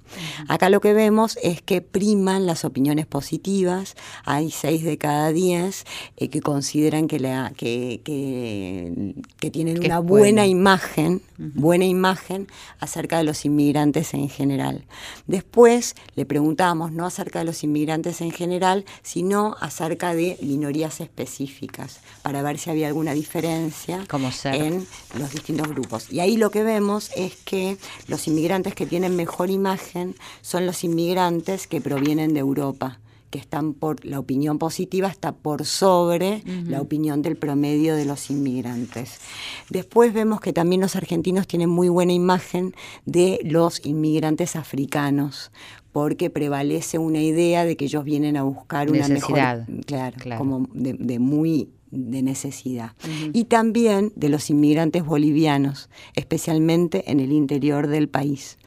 Acá lo que vemos es que priman las opiniones positivas, hay seis de cada diez eh, que consideran que, la, que, que, tienen una buena imagen, buena imagen acerca de los inmigrantes en general. Después le preguntamos no acerca de los inmigrantes en general, sino acerca de minorías específicas, para ver si había alguna diferencia en los distintos grupos. Y ahí lo que vemos es que los inmigrantes que tienen mejor imagen son los inmigrantes que provienen de Europa que están por la opinión positiva está por sobre la opinión del promedio de los inmigrantes. Después vemos que también los argentinos tienen muy buena imagen de los inmigrantes africanos porque prevalece una idea de que ellos vienen a buscar una Necesidad. mejor claro, como de, de muy de necesidad. Y también de los inmigrantes bolivianos, especialmente en el interior del país.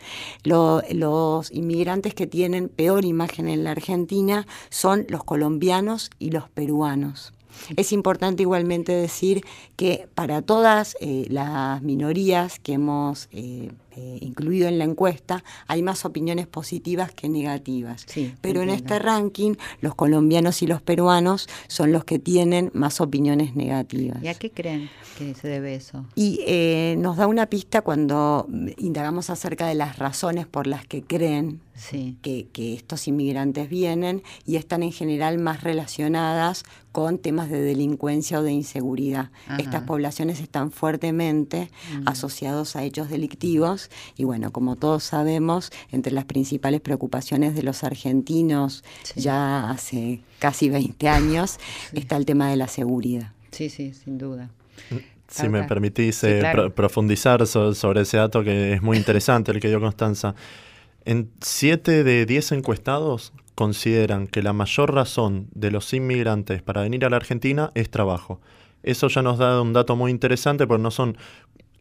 los inmigrantes que tienen peor imagen en la Argentina son los colombianos y los peruanos. Es importante igualmente decir que para todas eh, las minorías que hemos eh, eh, incluido en la encuesta hay más opiniones positivas que negativas. Pero en este ranking los colombianos y los peruanos son los que tienen más opiniones negativas. ¿Y a qué creen que se debe eso? Y nos da una pista cuando indagamos acerca de las razones por las que creen que, estos inmigrantes vienen y están en general más relacionadas con temas de delincuencia o de inseguridad. Estas poblaciones están fuertemente mm. asociados a hechos delictivos y bueno, como todos sabemos, entre las principales preocupaciones de los argentinos ya hace casi 20 años está el tema de la seguridad. Sí, sí, sin duda. Si me permitís eh, profundizar sobre ese dato que es muy interesante, el que dio Constanza. En 7 de 10 encuestados consideran que la mayor razón de los inmigrantes para venir a la Argentina es trabajo. Eso ya nos da un dato muy interesante porque no son,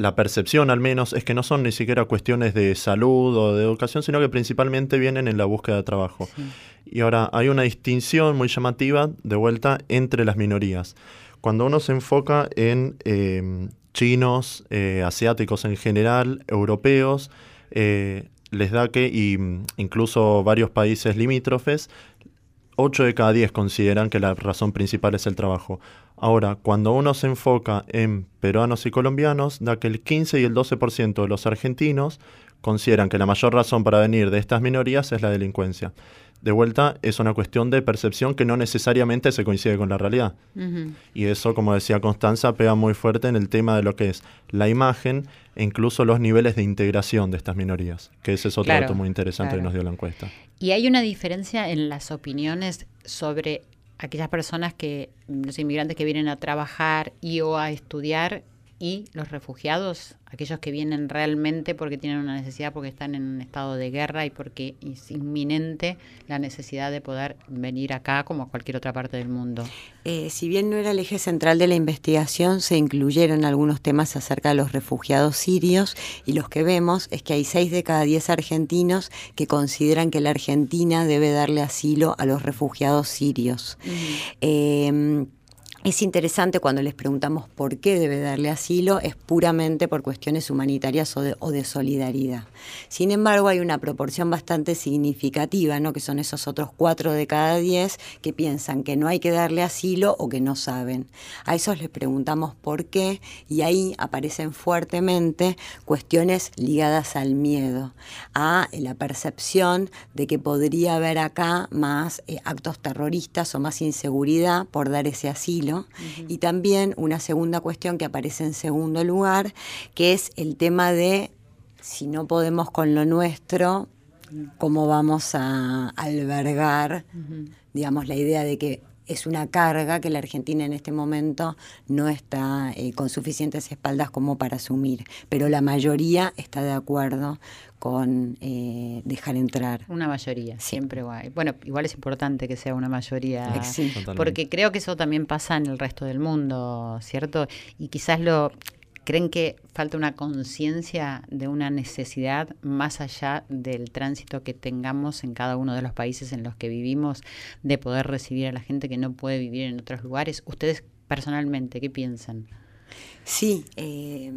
la percepción al menos, es que no son ni siquiera cuestiones de salud o de educación, sino que principalmente vienen en la búsqueda de trabajo. Y ahora hay una distinción muy llamativa, de vuelta, entre las minorías. Cuando uno se enfoca en eh, chinos, eh, asiáticos en general, europeos, eh, les da que, y mm, incluso varios países limítrofes, 8 de cada 10 consideran que la razón principal es el trabajo. Ahora, cuando uno se enfoca en peruanos y colombianos, da que el 15 y el 12% de los argentinos consideran que la mayor razón para venir de estas minorías es la delincuencia. De vuelta, es una cuestión de percepción que no necesariamente se coincide con la realidad. Y eso, como decía Constanza, pega muy fuerte en el tema de lo que es la imagen e incluso los niveles de integración de estas minorías, que ese es otro dato muy interesante que nos dio la encuesta. Y hay una diferencia en las opiniones sobre aquellas personas que, los inmigrantes que vienen a trabajar y o a estudiar y los refugiados, aquellos que vienen realmente porque tienen una necesidad, porque están en un estado de guerra y porque es inminente la necesidad de poder venir acá como a cualquier otra parte del mundo. Eh, si bien no era el eje central de la investigación, se incluyeron algunos temas acerca de los refugiados sirios y los que vemos es que hay seis de cada diez argentinos que consideran que la Argentina debe darle asilo a los refugiados sirios. Es interesante cuando les preguntamos por qué debe darle asilo, es puramente por cuestiones humanitarias o de, solidaridad. Sin embargo, hay una proporción bastante significativa, ¿no? que son esos otros cuatro de cada diez que piensan que no hay que darle asilo o que no saben. A esos les preguntamos por qué y ahí aparecen fuertemente cuestiones ligadas al miedo, a la percepción de que podría haber acá más eh, actos terroristas o más inseguridad por dar ese asilo y también una segunda cuestión que aparece en segundo lugar, que es el tema de si no podemos con lo nuestro, cómo vamos a albergar, digamos, la idea de que es una carga que la Argentina en este momento no está eh, con suficientes espaldas como para asumir, pero la mayoría está de acuerdo con eh, dejar entrar. Una mayoría, siempre va. Bueno, igual es importante que sea una mayoría, porque creo que eso también pasa en el resto del mundo, ¿cierto? Y quizás lo creen que falta una conciencia de una necesidad más allá del tránsito que tengamos en cada uno de los países en los que vivimos de poder recibir a la gente que no puede vivir en otros lugares. Ustedes personalmente, ¿qué piensan? Sí, eh,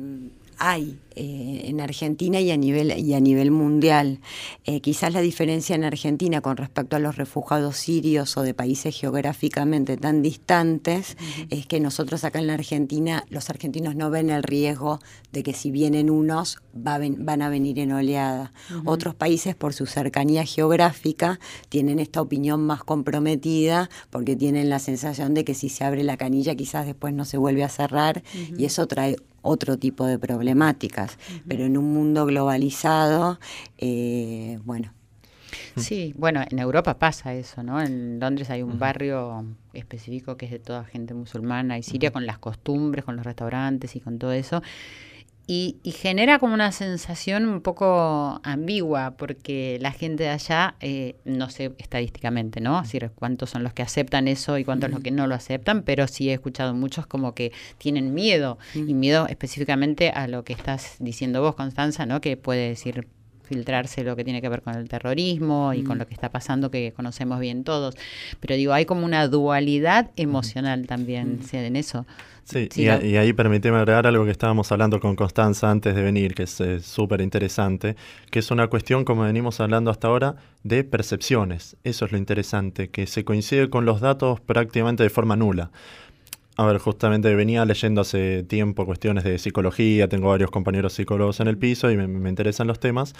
hay eh, en Argentina y a nivel, y a nivel mundial. Eh, quizás la diferencia en Argentina con respecto a los refugiados sirios o de países geográficamente tan distantes es que nosotros acá en la Argentina, los argentinos no ven el riesgo de que si vienen unos van a venir en oleada. Otros países por su cercanía geográfica tienen esta opinión más comprometida porque tienen la sensación de que si se abre la canilla quizás después no se vuelve a cerrar y eso trae otro tipo de problemáticas, pero en un mundo globalizado, eh, bueno. Sí, bueno, en Europa pasa eso, ¿no? En Londres hay un barrio específico que es de toda gente musulmana y siria con las costumbres, con los restaurantes y con todo eso. Y, genera como una sensación un poco ambigua, porque la gente de allá, eh, no sé estadísticamente, ¿no? Así cuántos son los que aceptan eso y cuántos los que no lo aceptan, pero sí he escuchado muchos como que tienen miedo, y miedo específicamente a lo que estás diciendo vos, Constanza, ¿no? Que puede decir filtrarse lo que tiene que ver con el terrorismo y con lo que está pasando que conocemos bien todos. Pero digo, hay como una dualidad emocional también en eso. Sí, y, ahí permíteme agregar algo que estábamos hablando con Constanza antes de venir, que es súper interesante, que es una cuestión, como venimos hablando hasta ahora, de percepciones. Eso es lo interesante, que se coincide con los datos prácticamente de forma nula. A ver, justamente venía leyendo hace tiempo cuestiones de psicología, tengo varios compañeros psicólogos en el piso y me interesan los temas.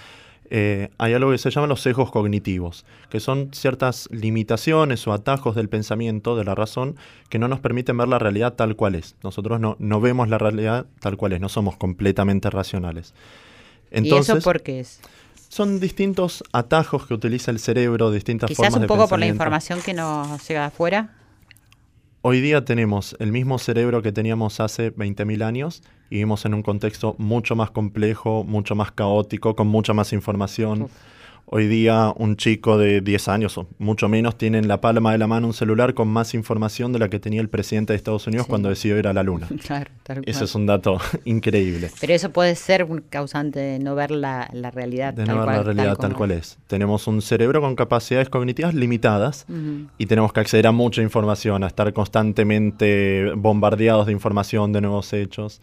Eh, hay algo que se llama los sesgos cognitivos, que son ciertas limitaciones o atajos del pensamiento, de la razón, que no nos permiten ver la realidad tal cual es. Nosotros no, no vemos la realidad tal cual es, no somos completamente racionales. Entonces, ¿Y eso por qué es? Son distintos atajos que utiliza el cerebro, distintas Quizás formas un poco por la información que nos llega de afuera. Hoy día tenemos el mismo cerebro que teníamos hace 20.000 años y vivimos en un contexto mucho más complejo, mucho más caótico, con mucha más información. Hoy día un chico de 10 años o mucho menos tiene en la palma de la mano un celular con más información de la que tenía el presidente de Estados Unidos cuando decidió ir a la luna. Claro, Eso es un dato increíble. Pero eso puede ser un causante de no ver la, realidad de no ver la realidad tal, cual es. Tenemos un cerebro con capacidades cognitivas limitadas y tenemos que acceder a mucha información, a estar constantemente bombardeados de información, de nuevos hechos.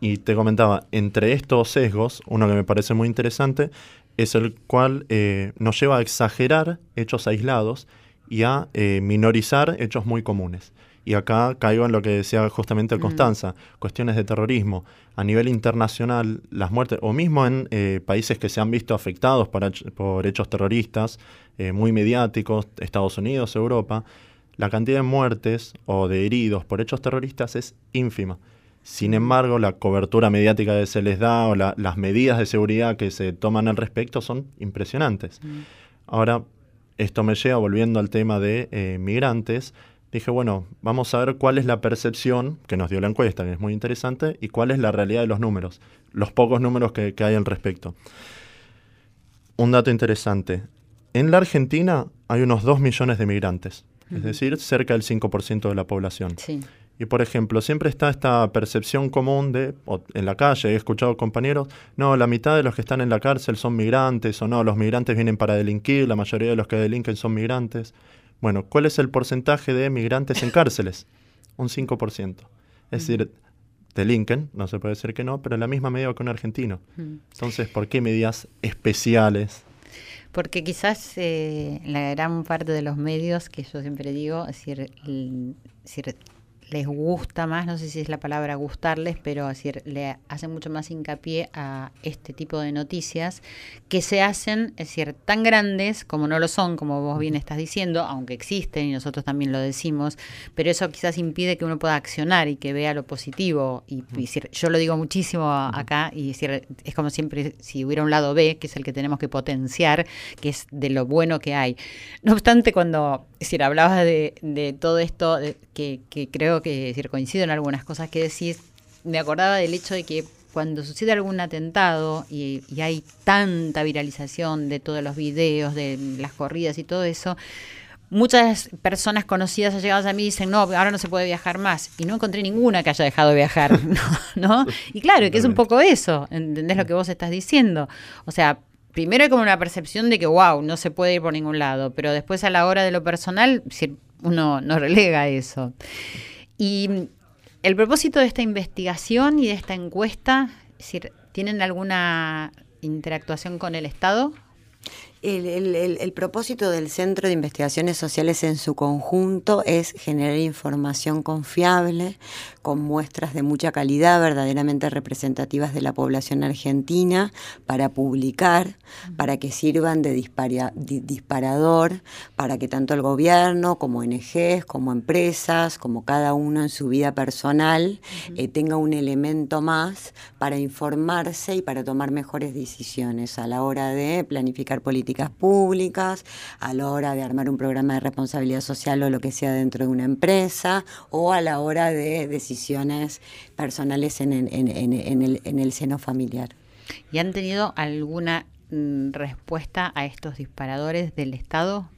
Y te comentaba, entre estos sesgos, uno que me parece muy interesante es el cual eh, nos lleva a exagerar hechos aislados y a eh, minorizar hechos muy comunes. Y acá caigo en lo que decía justamente Mm. Constanza, cuestiones de terrorismo. A nivel internacional, las muertes, o mismo en eh, países que se han visto afectados por, hech- por hechos terroristas eh, muy mediáticos, Estados Unidos, Europa, la cantidad de muertes o de heridos por hechos terroristas es ínfima. Sin embargo, la cobertura mediática que se les da o la- las medidas de seguridad que se toman al respecto son impresionantes. Ahora, esto me lleva, volviendo al tema de eh, migrantes, dije, bueno, vamos a ver cuál es la percepción que nos dio la encuesta, que es muy interesante, y cuál es la realidad de los números, los pocos números que, que hay al respecto. Un dato interesante. En la Argentina hay unos 2 millones de migrantes, es decir, cerca del 5% de la población. Sí. Y por ejemplo, siempre está esta percepción común de, o en la calle, he escuchado compañeros, no, la mitad de los que están en la cárcel son migrantes, o no, los migrantes vienen para delinquir, la mayoría de los que delinquen son migrantes. Bueno, ¿cuál es el porcentaje de migrantes en cárceles? Un 5%. Es decir, delinquen, no se puede decir que no, pero en la misma medida que un argentino. Entonces, ¿por qué medidas especiales? Porque quizás eh, la gran parte de los medios, que yo siempre digo, es decir, l- es decir, les gusta más, no sé si es la palabra gustarles, pero es decir, le hacen mucho más hincapié a este tipo de noticias que se hacen, es decir, tan grandes como no lo son, como vos bien estás diciendo, aunque existen y nosotros también lo decimos, pero eso quizás impide que uno pueda accionar y que vea lo positivo. Y, y decir, yo lo digo muchísimo acá y decir, es como siempre, si hubiera un lado B, que es el que tenemos que potenciar, que es de lo bueno que hay. No obstante, cuando es decir, hablabas de, de todo esto, de- que, que creo que decir, coincido en algunas cosas que decís, me acordaba del hecho de que cuando sucede algún atentado y, hay tanta viralización de todos los videos, de las corridas y todo eso, muchas personas conocidas allegadas a mí dicen, no, ahora no se puede viajar más. Y no encontré ninguna que haya dejado de viajar, ¿no? Y claro, que es un poco eso, ¿entendés lo que vos estás diciendo? O sea, primero hay como una percepción de que, wow, no se puede ir por ningún lado, pero después a la hora de lo personal, uno no relega eso. Y el propósito de esta investigación y de esta encuesta, es ¿tienen alguna interactuación con el Estado? El propósito del Centro de Investigaciones Sociales en su conjunto es generar información confiable, con muestras de mucha calidad, verdaderamente representativas de la población argentina, para publicar, para que sirvan de di- disparador, para que tanto el gobierno como ONGs, como empresas, como cada uno en su vida personal, eh, tenga un elemento más para informarse y para tomar mejores decisiones a la hora de planificar políticas públicas, a la hora de armar un programa de responsabilidad social o lo que sea dentro de una empresa, o a la hora de decisiones personales en el, en- en- en el- en el seno familiar. ¿Y han tenido alguna mm, respuesta a estos disparadores del Estado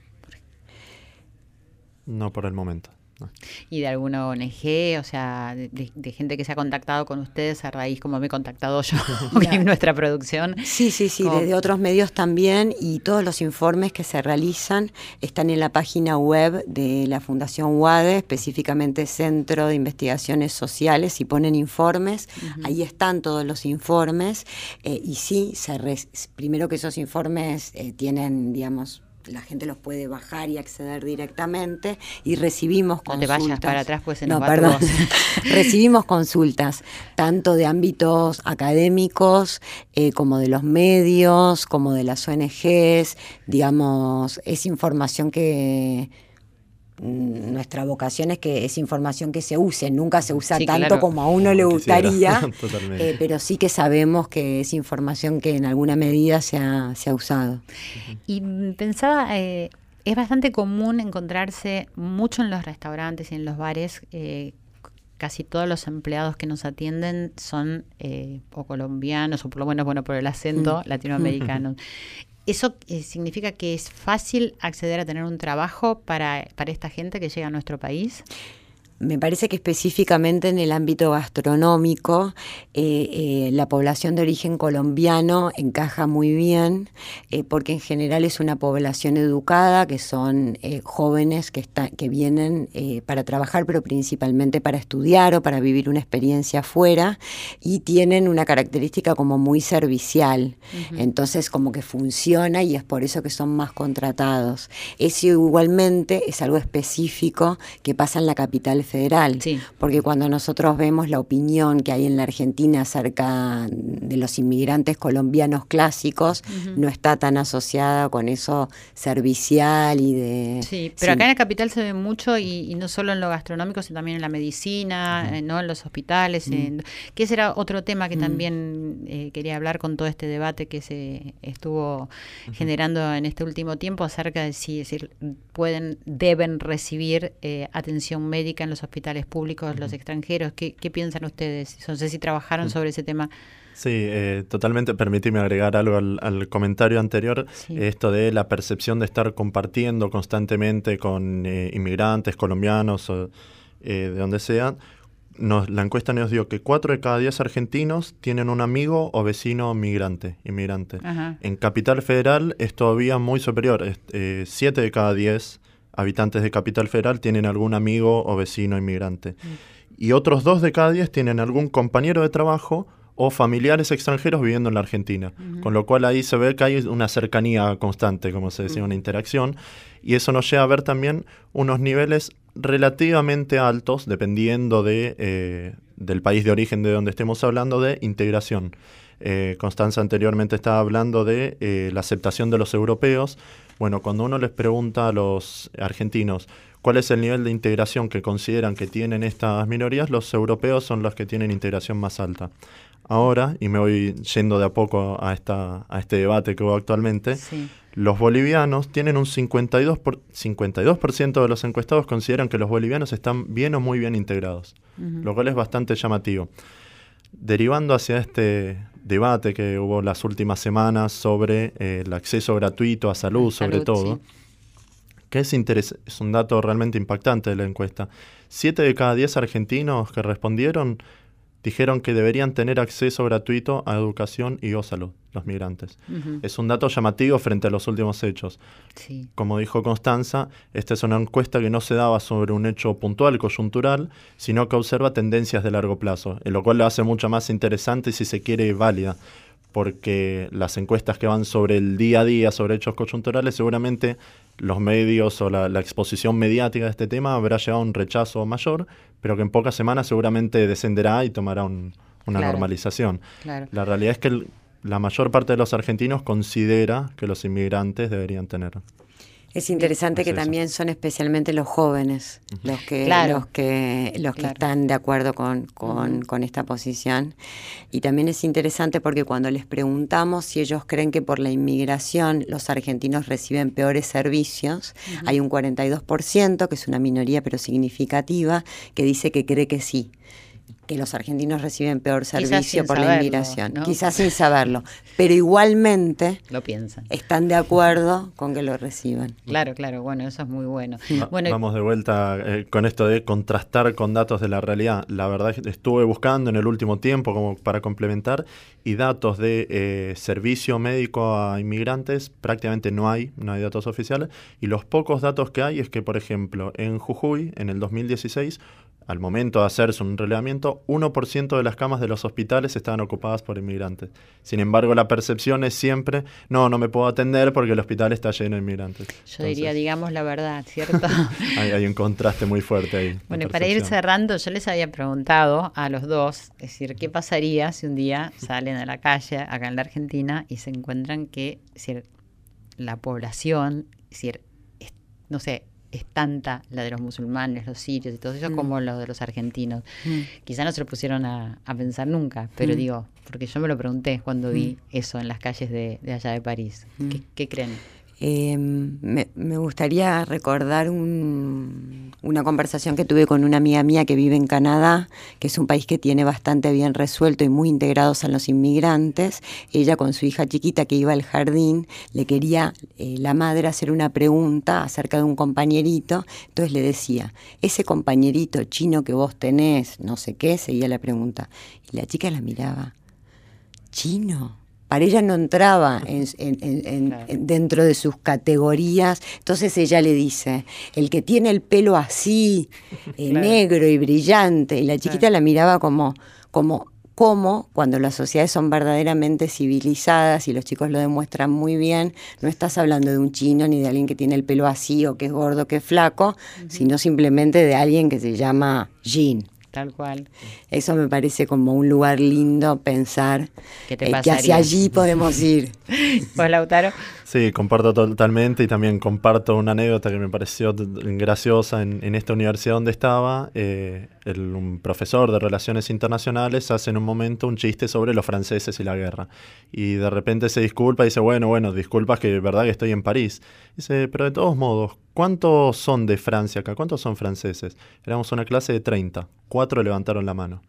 No por el momento. No. y de alguna ONG, o sea, de, gente que se ha contactado con ustedes a raíz como me he contactado yo en nuestra producción? Sí, sí, sí, desde otros medios también y todos los informes que se realizan están en la página web de la Fundación UADE, específicamente Centro de Investigaciones Sociales, y ponen informes, ahí están todos los informes eh, y sí, se re- primero que esos informes eh, tienen, digamos, la gente los puede bajar y acceder directamente y recibimos No te consultas. vayas para atrás, pues se no, va perdón. Recibimos consultas, tanto de ámbitos académicos eh, como de los medios, como de las ONGs. Digamos, es información que nuestra vocación es que es información que se use, nunca se usa Sí, tanto claro. como a uno le gustaría, Totalmente. eh, pero sí que sabemos que es información que en alguna medida se ha, se ha usado. Y mm, pensaba, eh, es bastante común encontrarse mucho en los restaurantes y en los bares. eh, casi todos los empleados que nos atienden son eh, o colombianos o por lo menos, bueno, por el acento latinoamericanos. ¿Eso eh, significa que es fácil acceder a tener un trabajo para, para esta gente que llega a nuestro país? Me parece que específicamente en el ámbito gastronómico, eh, eh, la población de origen colombiano encaja muy bien, eh, porque en general es una población educada, que son jóvenes que, que vienen para trabajar, pero principalmente para estudiar o para vivir una experiencia afuera, y tienen una característica como muy servicial. Entonces, como que funciona y es por eso que son más contratados. Eso igualmente es algo específico que pasa en la capital federal, porque cuando nosotros vemos la opinión que hay en la Argentina acerca de los inmigrantes colombianos clásicos, no está tan asociada con eso servicial y de... Sí, pero acá en la capital se ve mucho y, no solo en lo gastronómico, sino también en la medicina, eh, ¿no? en los hospitales, que ese era otro tema que también eh, quería hablar con todo este debate que se estuvo generando en este último tiempo acerca de si decir, pueden, deben recibir eh, atención médica en los hospitales públicos los extranjeros. ¿Qué, piensan ustedes? No sé si trabajaron sobre ese tema. Sí, eh, totalmente. Permíteme agregar algo al, comentario anterior. Esto de la percepción de estar compartiendo constantemente con eh, inmigrantes colombianos o de donde sean. Nos, la encuesta nos dio que 4 de cada 10 argentinos tienen un amigo o vecino migrante, inmigrante. En Capital Federal es todavía muy superior. 7 de cada 10 habitantes de Capital Federal tienen algún amigo o vecino inmigrante. Mm. Y otros dos de cada diez tienen algún compañero de trabajo o familiares extranjeros viviendo en la Argentina. Con lo cual ahí se ve que hay una cercanía constante, como se decía, mm. una interacción. Y eso nos lleva a ver también unos niveles relativamente altos, dependiendo de, eh, del país de origen de donde estemos hablando, de integración. Eh, Constanza anteriormente estaba hablando de eh, la aceptación de los europeos. Bueno, cuando uno les pregunta a los argentinos cuál es el nivel de integración que consideran que tienen estas minorías, los europeos son los que tienen integración más alta. Ahora, y me voy yendo de a poco a, esta, a este debate que hubo actualmente, los bolivianos tienen un 52%, por, 52 de los encuestados consideran que los bolivianos están bien o muy bien integrados, lo cual es bastante llamativo. Derivando hacia este debate que hubo las últimas semanas sobre eh, el acceso gratuito a salud, sobre todo, que es, es un dato realmente impactante de la encuesta. Siete de cada diez argentinos que respondieron dijeron que deberían tener acceso gratuito a educación y o salud, los migrantes. Es un dato llamativo frente a los últimos hechos. Como dijo Constanza, esta es una encuesta que no se daba sobre un hecho puntual, coyuntural, sino que observa tendencias de largo plazo, en lo cual lo hace mucho más interesante y si se quiere válida porque las encuestas que van sobre el día a día, sobre hechos coyunturales, seguramente los medios o la, exposición mediática de este tema habrá llevado a un rechazo mayor, pero que en pocas semanas seguramente descenderá y tomará una normalización. La realidad es que la mayor parte de los argentinos considera que los inmigrantes deberían tener es interesante que también son especialmente los jóvenes los que los que los que están de acuerdo con, con, esta posición. Y también es interesante porque cuando les preguntamos si ellos creen que por la inmigración los argentinos reciben peores servicios, hay un 42%, que es una minoría pero significativa, que dice que cree que sí que los argentinos reciben peor servicio por la inmigración, quizás sin saberlo, pero igualmente lo piensan. Están de acuerdo con que lo reciban. Claro, claro, bueno, eso es muy bueno. bueno vamos de vuelta eh, con esto de contrastar con datos de la realidad. La verdad es que estuve buscando en el último tiempo como para complementar y datos de eh, servicio médico a inmigrantes prácticamente no hay, no hay datos oficiales y los pocos datos que hay es que, por ejemplo, en Jujuy en el 2016 al momento de hacerse un relevamiento, 1% de las camas de los hospitales estaban ocupadas por inmigrantes. Sin embargo, la percepción es siempre, no, no me puedo atender porque el hospital está lleno de inmigrantes. Yo diría, digamos la verdad, ¿cierto? hay, un contraste muy fuerte ahí. Bueno, para ir cerrando, yo les había preguntado a los dos, es decir, ¿qué pasaría si un día salen a la calle acá en la Argentina y se encuentran que, decir, la población, decir, no sé, es tanta la de los musulmanes, los sirios y todo eso, mm. como lo de los argentinos. Mm. Quizá no se lo pusieron a, pensar nunca, pero mm. digo, porque yo me lo pregunté cuando vi eso en las calles de, allá de París. ¿Qué, creen? Em, me, gustaría recordar una conversación que tuve con una amiga mía que vive en Canadá, que es un país que tiene bastante bien resuelto y muy integrados a los inmigrantes. Ella con su hija chiquita que iba al jardín, le quería eh, la madre hacer una pregunta acerca de un compañerito, entonces le decía, ese compañerito chino que vos tenés, no sé qué, seguía la pregunta. Y la chica la miraba, chino para ella no entraba dentro de sus categorías. Entonces ella le dice, el que tiene el pelo así, eh, negro y brillante, y la chiquita la miraba como, como, como cuando las sociedades son verdaderamente civilizadas y los chicos lo demuestran muy bien, no estás hablando de un chino ni de alguien que tiene el pelo así o que es gordo, que es flaco, sino simplemente de alguien que se llama Jean. Tal cual. Eso me parece como un lugar lindo pensar eh, que hacia allí podemos ir. ¿Vos, Lautaro? Sí, comparto totalmente y también comparto una anécdota que me pareció graciosa en, esta universidad donde estaba. Eh, un profesor de Relaciones Internacionales hace en un momento un chiste sobre los franceses y la guerra. Y de repente se disculpa y dice, bueno, bueno, disculpas que es verdad que estoy en París. Dice, pero de todos modos, ¿cuántos son de Francia acá? ¿Cuántos son franceses? Éramos una clase de 30, cuatro levantaron la mano.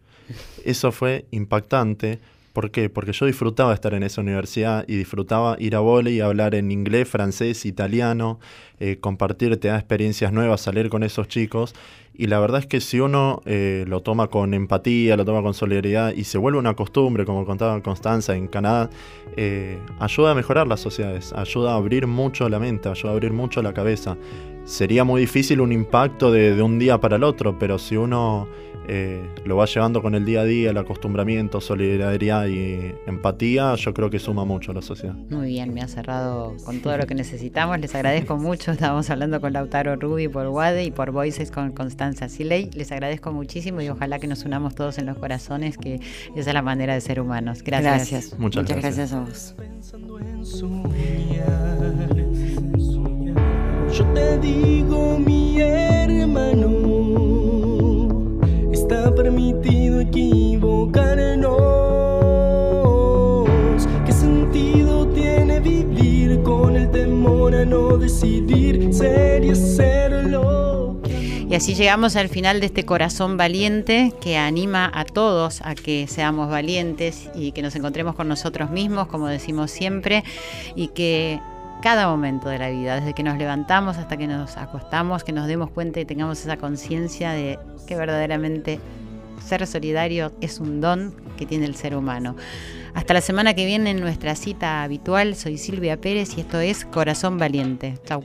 Eso fue impactante ¿Por qué? Porque yo disfrutaba estar en esa universidad y disfrutaba ir a volei hablar en inglés, francés, italiano, eh, compartir, te experiencias nuevas, salir con esos chicos. Y la verdad es que si uno eh, lo toma con empatía, lo toma con solidaridad y se vuelve una costumbre, como contaba Constanza en Canadá, eh, ayuda a mejorar las sociedades, ayuda a abrir mucho la mente, ayuda a abrir mucho la cabeza. Sería muy difícil un impacto de un día para el otro, pero si uno eh, lo va llevando con el día a día, el acostumbramiento, solidaridad y empatía, yo creo que suma mucho a la sociedad. Muy bien, me ha cerrado con todo lo que necesitamos. Les agradezco mucho. Estábamos hablando con Lautaro Rubi por WADE y por Voices con Constanza Siley. Les agradezco muchísimo y ojalá que nos unamos todos en los corazones, que esa es la manera de ser humanos. Gracias. Muchas, gracias. gracias a vos. Yo te digo, mi hermano está permitido equivocarnos. ¿Qué sentido tiene vivir con el temor a no decidir ser y hacerlo? Y así llegamos al final de este corazón valiente que anima a todos a que seamos valientes y que nos encontremos con nosotros mismos, como decimos siempre, y que cada momento de la vida, desde que nos levantamos hasta que nos acostamos, que nos demos cuenta y tengamos esa conciencia de que verdaderamente ser solidario es un don que tiene el ser humano. Hasta la semana que viene en nuestra cita habitual, soy Silvia Pérez y esto es Corazón Valiente. Chau.